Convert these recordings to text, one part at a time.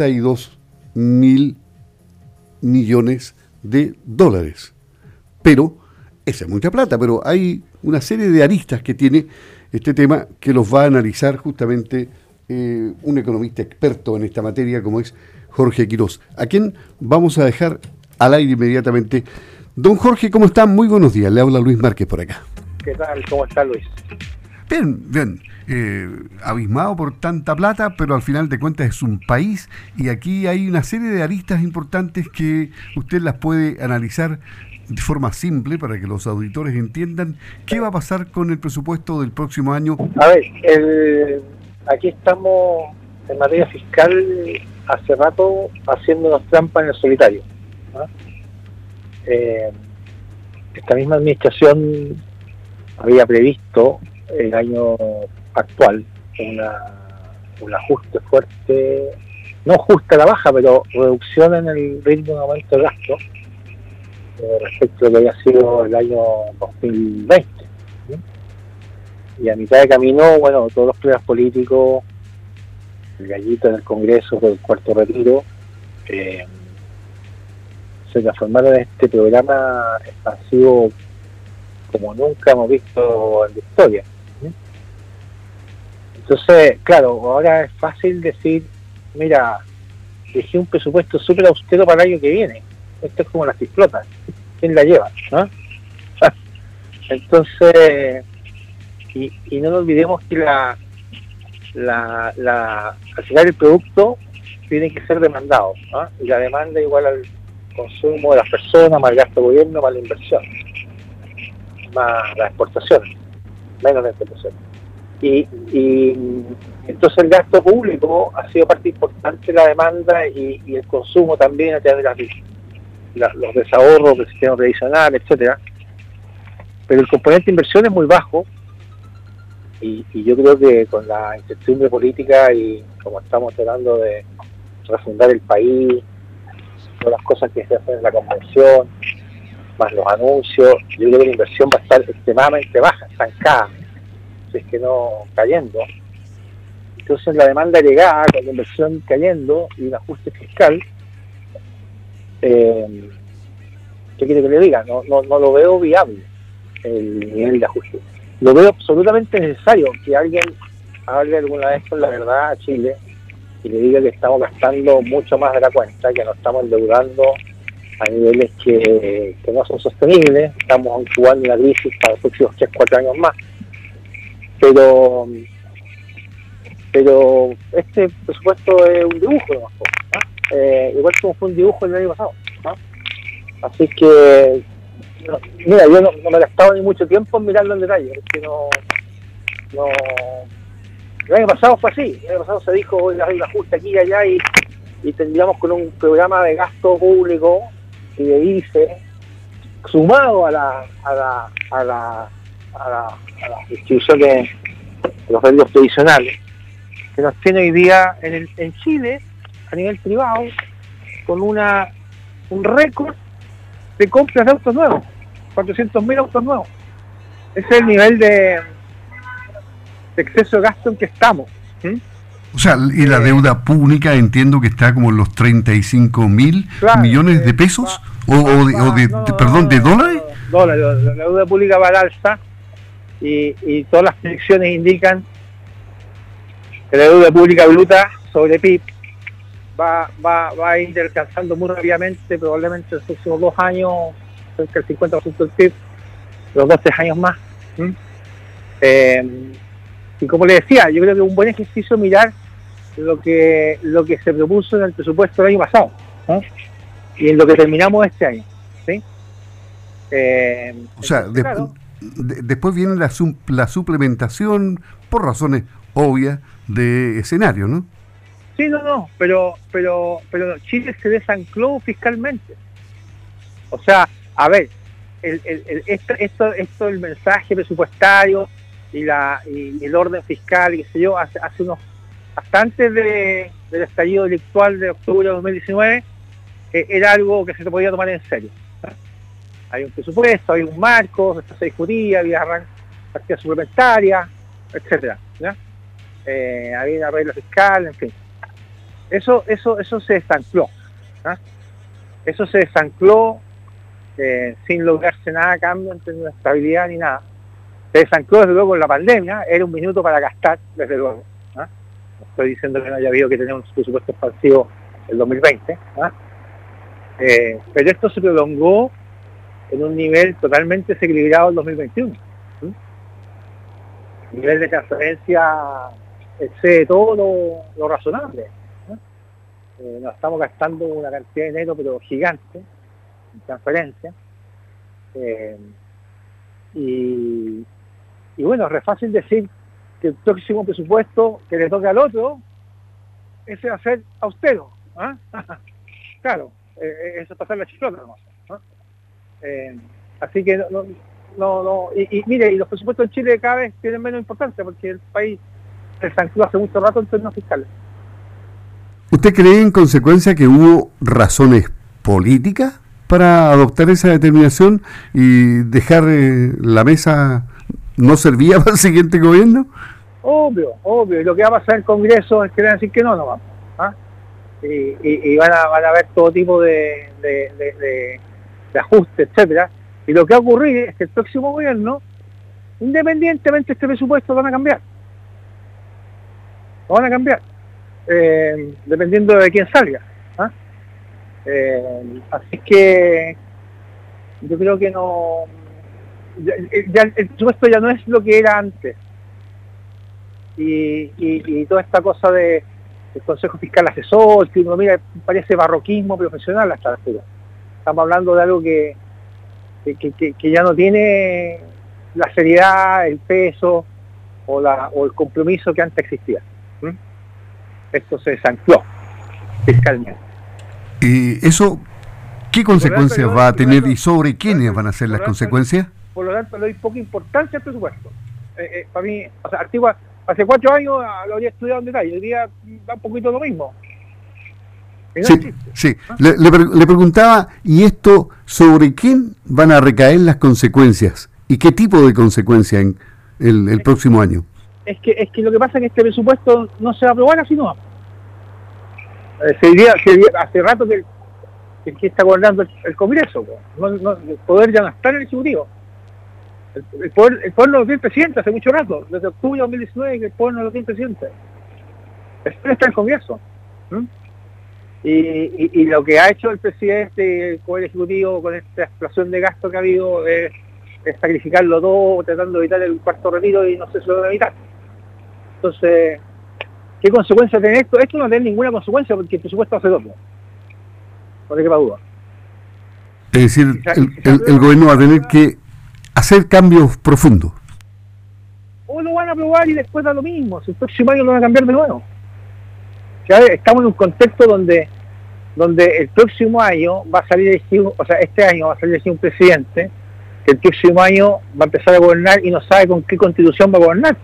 62 mil millones de dólares. Pero, esa es mucha plata, pero hay una serie de aristas que tiene este tema que los va a analizar justamente eh, un economista experto en esta materia como es Jorge Quirós, a quien vamos a dejar al aire inmediatamente. Don Jorge, ¿cómo está? Muy buenos días. Le habla Luis Márquez por acá. ¿Qué tal? ¿Cómo está Luis? Bien, bien. Eh, abismado por tanta plata, pero al final de cuentas es un país y aquí hay una serie de aristas importantes que usted las puede analizar de forma simple para que los auditores entiendan qué va a pasar con el presupuesto del próximo año. A ver, aquí estamos en materia fiscal hace rato haciéndonos trampa en el solitario. Eh, esta misma administración había previsto el año actual una, un ajuste fuerte, no justa la baja, pero reducción en el ritmo de aumento de gasto eh, respecto a lo que había sido el año 2020. Y a mitad de camino, bueno, todos los pruebas políticos, el gallito en el Congreso por el cuarto retiro, eh, se transformaron en este programa expansivo como nunca hemos visto en la historia. Entonces, claro, ahora es fácil decir, mira, dejé un presupuesto súper austero para el año que viene. Esto es como las explotas. ¿Quién la lleva? Entonces, y, no nos olvidemos que la, la, la, al final el producto tiene que ser demandado. Y la demanda igual al consumo de las personas, más el gasto de gobierno, más la inversión, más la exportación, menos la exportación. Y, entonces el gasto público ha sido parte importante de la demanda y, el consumo también a través de los desahorros del sistema tradicional, etcétera. Pero el componente de inversión es muy bajo y, yo creo que con la incertidumbre política y como estamos tratando de refundar el país, todas las cosas que se hacen en la convención, más los anuncios, yo creo que la inversión va a estar extremadamente baja, estancada es que no cayendo. Entonces la demanda llegada con la inversión cayendo y un ajuste fiscal, eh, ¿qué quiere que le diga? No, no, no lo veo viable el nivel de ajuste. Lo veo absolutamente necesario que alguien hable alguna vez con la verdad a Chile y le diga que estamos gastando mucho más de la cuenta, que nos estamos endeudando a niveles que, que no son sostenibles, estamos jugando una crisis para los próximos 3, 4 años más pero pero este presupuesto es un dibujo ¿no? eh, igual como fue un dibujo el año pasado así que mira yo no, me he gastado ni mucho tiempo en mirarlo en detalle porque no no el año pasado fue así el año pasado se dijo hay un ajuste aquí y allá y, y tendríamos con un programa de gasto público y de ICE sumado a la a la a la a la, a las instituciones, los medios tradicionales, que nos tiene hoy día en, el, en Chile, a nivel privado, con una un récord de compras de autos nuevos, 400.000 autos nuevos. Ese es el nivel de, exceso de gasto en que estamos. O sea, y la eh, deuda pública entiendo que está como en los 35 mil millones de pesos, o, de, perdón, de dólares. Dólares, la deuda pública va al alza y, todas las predicciones indican que la deuda pública bruta sobre PIB va, va, va a ir alcanzando muy rápidamente, probablemente en los próximos dos años, cerca del 50% del PIB, los dos, tres años más. Eh, y como le decía, yo creo que es un buen ejercicio mirar lo que lo que se propuso en el presupuesto del año pasado y en lo que terminamos este año. ¿sí? Eh, o sea, después viene la, la suplementación por razones obvias de escenario, ¿no? Sí, no, no, pero, pero, pero Chile se desancló fiscalmente. O sea, a ver, el, el, esto, esto, esto, el mensaje presupuestario y, la, y el orden fiscal y qué sé yo, hace, hace unos, hasta antes de, del estallido delictual de octubre de 2019, eh, era algo que se podía tomar en serio hay un presupuesto, hay un marco, se discutía, había partida suplementaria, etcétera. Eh, había una regla fiscal, en fin. eso, eso, eso se desancló. ¿ah? Eso se desancló eh, sin lograrse nada cambio en términos de estabilidad ni nada. Se desancló desde luego con la pandemia, era un minuto para gastar, desde luego. No estoy diciendo que no haya habido que tener un presupuesto expansivo el 2020, ¿ah? eh, pero esto se prolongó en un nivel totalmente desequilibrado en 2021. El nivel de transferencia excede todo lo, razonable. Eh, nos estamos gastando una cantidad de dinero pero gigante en transferencia. Eh, y, bueno, es re fácil decir que el próximo presupuesto que le toque al otro, ese va ser austero. ¿ah? claro, eh, eso es pasar la chiflota así que no, no, no, y, mire, y los presupuestos en Chile cada vez tienen menos importancia porque el país se estancó hace mucho rato en términos fiscales. ¿Usted cree en consecuencia que hubo razones políticas para adoptar esa determinación y dejar eh, la mesa no servía para el siguiente gobierno? Obvio, obvio. Y lo que va a pasar en el Congreso es que van a decir que no, no vamos. ¿ah? Y, van, a, van a haber todo tipo de, de, de, de ajustes, etcétera y lo que va a ocurrir es que el próximo gobierno, independientemente de este presupuesto, van a cambiar. Lo van a cambiar. Eh, dependiendo de quién salga. ¿ah? Eh, así que yo creo que no. el presupuesto ya no es lo que era antes. Y, toda esta cosa de el Consejo Fiscal Asesor, que uno mira, parece barroquismo profesional hasta altura. Estamos hablando de algo que, que, ya no tiene la seriedad, el peso o, la, o el compromiso que antes existía. Esto se desancló fiscalmente. ¿Y eso qué consecuencias va a tener y sobre quiénes van a ser las consecuencias? Por lo tanto, le doy poca importancia al presupuesto. Eh, eh, para mí, o sea, Antigua, hace cuatro años lo habría estudiado en detalle, hoy día da un poquito lo mismo. Sí, sí. Le, le, preguntaba, ¿y esto sobre quién van a recaer las consecuencias? ¿Y qué tipo de consecuencias en el, próximo año? Es que, es que lo que pasa es que este presupuesto no se va a aprobar así no. Eh, se diría, hace rato que, que, está gobernando el, Congreso. el poder ya no está en el Ejecutivo. El, poder, el poder no lo tiene el presidente hace mucho rato, desde octubre de 2019 que el poder no lo tiene el presidente. El poder está en el Congreso. Y, lo que ha hecho el presidente con el Ejecutivo, con esta explosión de gasto que ha habido, es, sacrificarlo todo, tratando de evitar el cuarto retiro y no sé si lo va a evitar. Entonces, ¿qué consecuencias tiene esto? Esto no tiene ninguna consecuencia porque el presupuesto hace dos. No te quepa duda. Es decir, el, gobierno va a tener que hacer cambios profundos. O lo van a aprobar y después da lo mismo. Si el próximo año lo van a cambiar de nuevo estamos en un contexto donde donde el próximo año va a salir elegido, o sea, este año va a salir elegido un presidente que el próximo año va a empezar a gobernar y no sabe con qué constitución va a gobernar.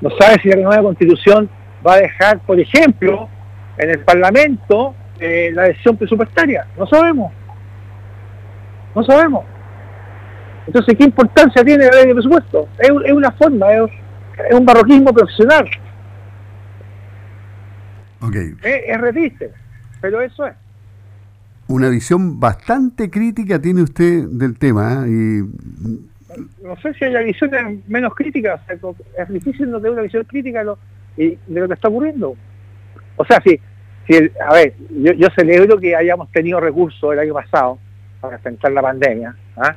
No sabe si la nueva constitución va a dejar, por ejemplo, en el Parlamento eh, la decisión presupuestaria. No sabemos. No sabemos. Entonces, ¿qué importancia tiene la ley de presupuesto? Es, una forma, es un barroquismo profesional. Okay. Es, resiste, pero eso es. Una visión bastante crítica tiene usted del tema. ¿eh? Y... No sé si hay visiones menos críticas. es difícil no tener una visión crítica de lo, de lo que está ocurriendo. O sea, si, si a ver, yo, celebro que hayamos tenido recursos el año pasado para enfrentar la pandemia. ¿ah?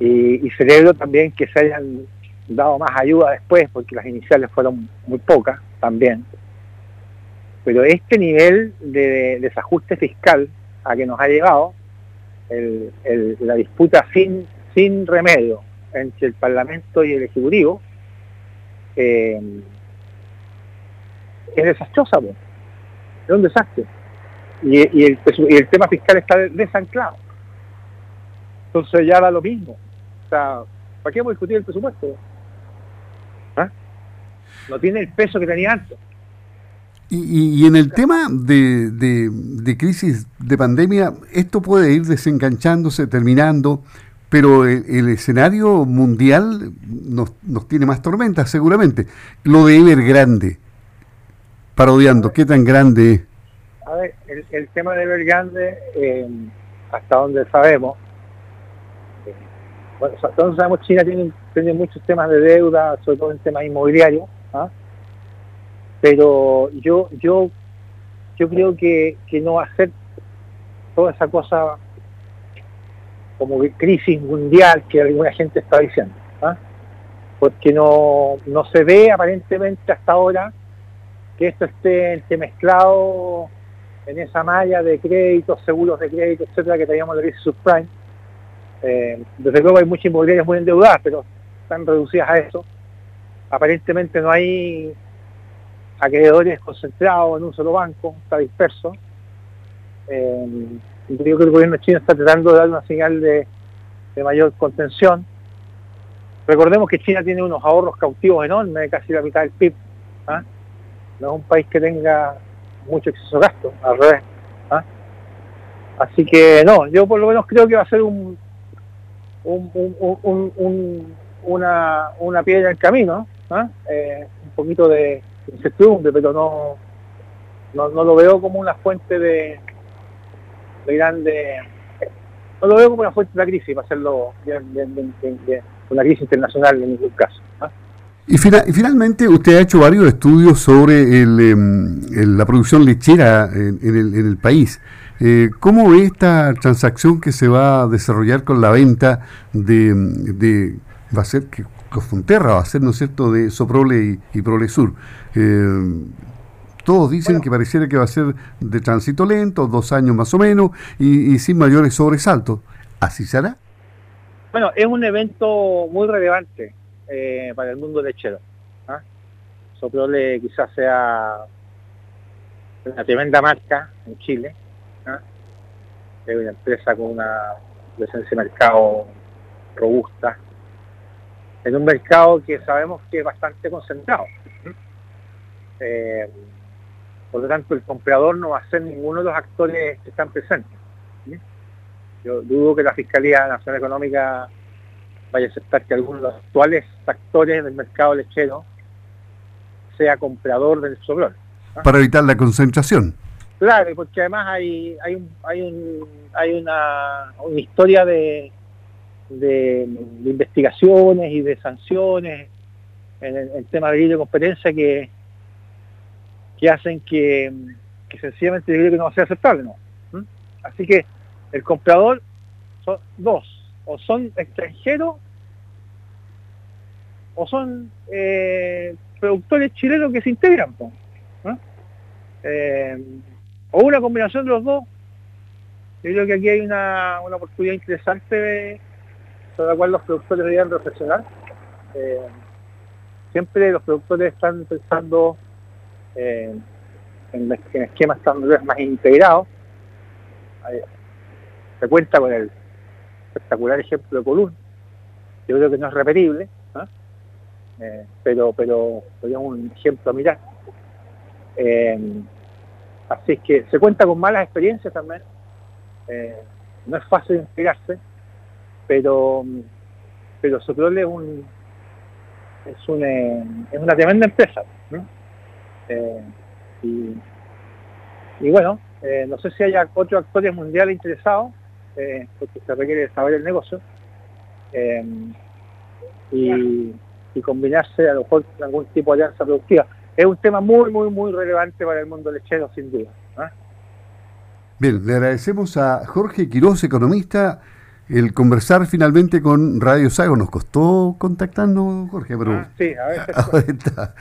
Y, y celebro también que se hayan dado más ayuda después, porque las iniciales fueron muy pocas también pero este nivel de, desajuste fiscal a que nos ha llevado la disputa sin, sin remedio entre el Parlamento y el Ejecutivo eh, es desastrosa, es un desastre. Y, el, tema fiscal está desanclado. Entonces ya da lo mismo. O sea, ¿para qué vamos a discutir el presupuesto? ¿Ah? No tiene el peso que tenía antes. Y, en el tema de, de, crisis de pandemia, esto puede ir desenganchándose, terminando, pero el, escenario mundial nos, nos, tiene más tormentas, seguramente. Lo de Evergrande, parodiando, ¿qué tan grande es? A ver, el, tema de Evergrande, eh, hasta donde sabemos, eh, bueno, hasta donde sabemos, China tiene, tiene muchos temas de deuda, sobre todo en temas inmobiliarios, ¿ah? Pero yo yo yo creo que, que no va a ser toda esa cosa como crisis mundial que alguna gente está diciendo, ¿ah? porque no, no se ve aparentemente hasta ahora que esto esté mezclado en esa malla de créditos, seguros de crédito, etcétera, que teníamos la crisis subprime. Eh, desde luego hay muchas inmobiliarias muy endeudadas, pero están reducidas a eso. Aparentemente no hay acreedores concentrados en un solo banco, está disperso. Eh, creo que el gobierno chino está tratando de dar una señal de, mayor contención. Recordemos que China tiene unos ahorros cautivos enormes, casi la mitad del PIB. ¿ah? No es un país que tenga mucho exceso de gasto, al revés. ¿ah? Así que no, yo por lo menos creo que va a ser un, una, una piedra en el camino, ¿ah? eh, un poquito de incertidumbre, pero no, no, lo veo como una fuente de, de grande. No lo veo como una fuente de la crisis, para hacerlo bien, una crisis internacional en ningún caso. ¿ah? Y, finalmente usted ha hecho varios estudios sobre em, la producción lechera en, el, país. Eh, ¿Cómo ve esta transacción que se va a desarrollar con la venta de, de va a ser que Cofunterra va a ser, ¿no es cierto?, de Soprole y, Prolesur. Eh, todos dicen que pareciera que va a ser de tránsito lento, dos años más o menos, y, sin mayores sobresaltos. ¿Así será? Bueno, es un evento muy relevante eh, para el mundo lechero. ¿ah? Soprole quizás sea una tremenda marca en Chile. ¿ah? Es una empresa con una presencia de mercado robusta, en un mercado que sabemos que es bastante concentrado. Eh, por lo tanto, el comprador no va a ser ninguno de los actores que están presentes. Yo dudo que la Fiscalía Nacional Económica vaya a aceptar que alguno de los actuales actores del mercado lechero sea comprador del sobrón. Para evitar la concentración. Claro, porque además hay, hay, un, hay, un, hay una, una historia de, de, investigaciones y de sanciones en el tema de libre competencia que, que hacen que, que sencillamente que no va a ser aceptable. ¿no? ¿Mm? Así que el comprador son dos, o son extranjeros o son eh, productores chilenos que se integran. Eh, o una combinación de los dos. Yo creo que aquí hay una, una oportunidad interesante sobre la cual los productores deberían reflexionar. Eh, siempre los productores están pensando eh, en, esquemas tan más integrados. se cuenta con el espectacular ejemplo de Colún. Yo creo que no es repetible, eh, pero pero un ejemplo a mirar. así es que se cuenta con malas experiencias también. no es fácil integrarse pero pero Soprole es un es un eh, es una tremenda empresa eh, y, bueno eh, no sé si haya otros actores mundiales interesados porque se requiere saber el negocio y, y, combinarse a lo mejor con algún tipo de alianza productiva. Es un tema muy muy muy relevante para el mundo lechero sin duda Bien, le agradecemos a Jorge Quiroz, economista, el conversar finalmente con Radio Sago nos costó contactarnos, Jorge, pero ah, sí, a ahora está.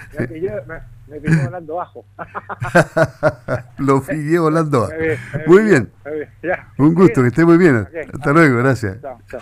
Me, me volando bajo. Lo pillé volando bajo. Muy bien. Un gusto, que esté muy bien. Hasta luego, gracias. Chao, chao.